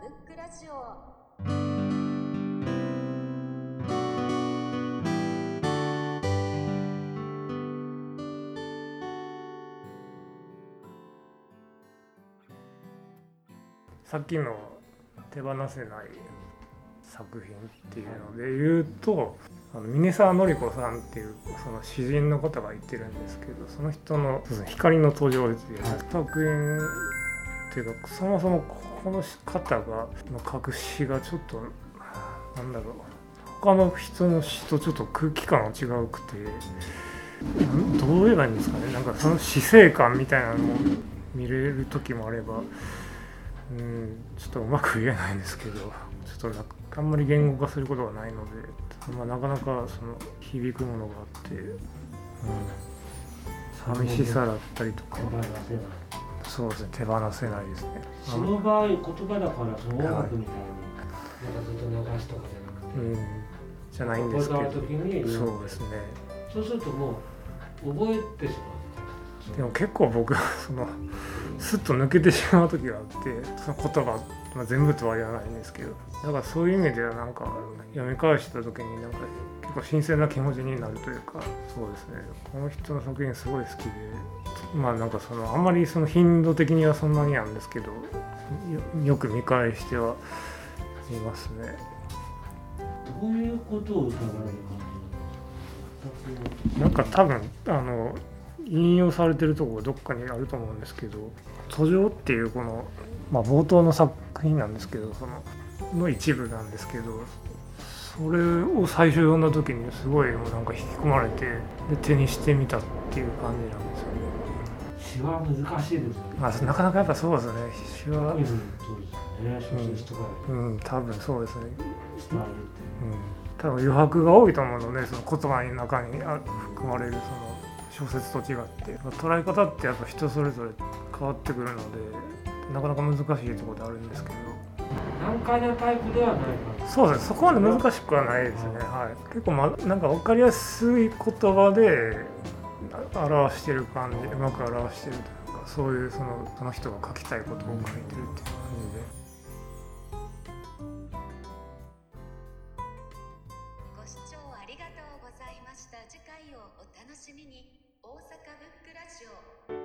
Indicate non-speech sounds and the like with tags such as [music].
ブックラジオ。さっきの手放せない作品っていうので言うとあの峰沢典子さんっていうその詩人の方がいてるんですけどその人の光の途上っていう作品ていうかそもそもこの方がの書く詩がちょっとなんだろう。他の人の詩とちょっと空気感が違うくてどう言えばいいんですかね。なんかその死生観みたいなのも見れる時もあればうんちょっとうまく言えないんですけどちょっとなんかあんまり言語化することがないので、まあ、なかなかその響くものがあって、うん、寂しさだったりとか。そうですね。手放せないですね。あその場合言葉だからその音楽みたいになんかずっと流すとかじゃなくてうん、じゃないんですけど。そうですね。そうするともう覚えてしまうでも結構僕は [laughs] そのスッと抜けてしまう時があってその言葉、まあ、全部とは言わないんですけどだからそういう意味ではなんか読み返した時になんか結構新鮮な気持ちになるというかそうですねこの人の作品すごい好きでまあなんかそのあんまりその頻度的にはそんなになんですけどよよく見返してはいますね。どういうことを疑われる感じなんか多分あの引用されてるところどっかにあると思うんですけど「途上」っていうこの、まあ、冒頭の作品なんですけどそのの一部なんですけどそれを最初読んだ時にすごいもうなんか引き込まれてで手にしてみたっていう感じなんですよね。詩は難しいですよね。まあ、なかなかやっぱそうですね。詩はうん、そうですよね。小説とかうん多分そうですね、伝えるってうん、多分余白が多いと思うのでその言葉の中にあ含まれるその小説と違って捉え方ってやっぱ人それぞれ変わってくるのでなかなか難しいところであるんですけど。難解なタイプではないかそうですね。そこまで難しくはないですね、はい、結構、ま、なんか分かりやすい言葉であ表してる感じうまく表してるというかそういうそのその人が書きたいことを書いてるっていう感じで。ご視聴ありがとうございました。次回をお楽しみに大阪ブックラジオ。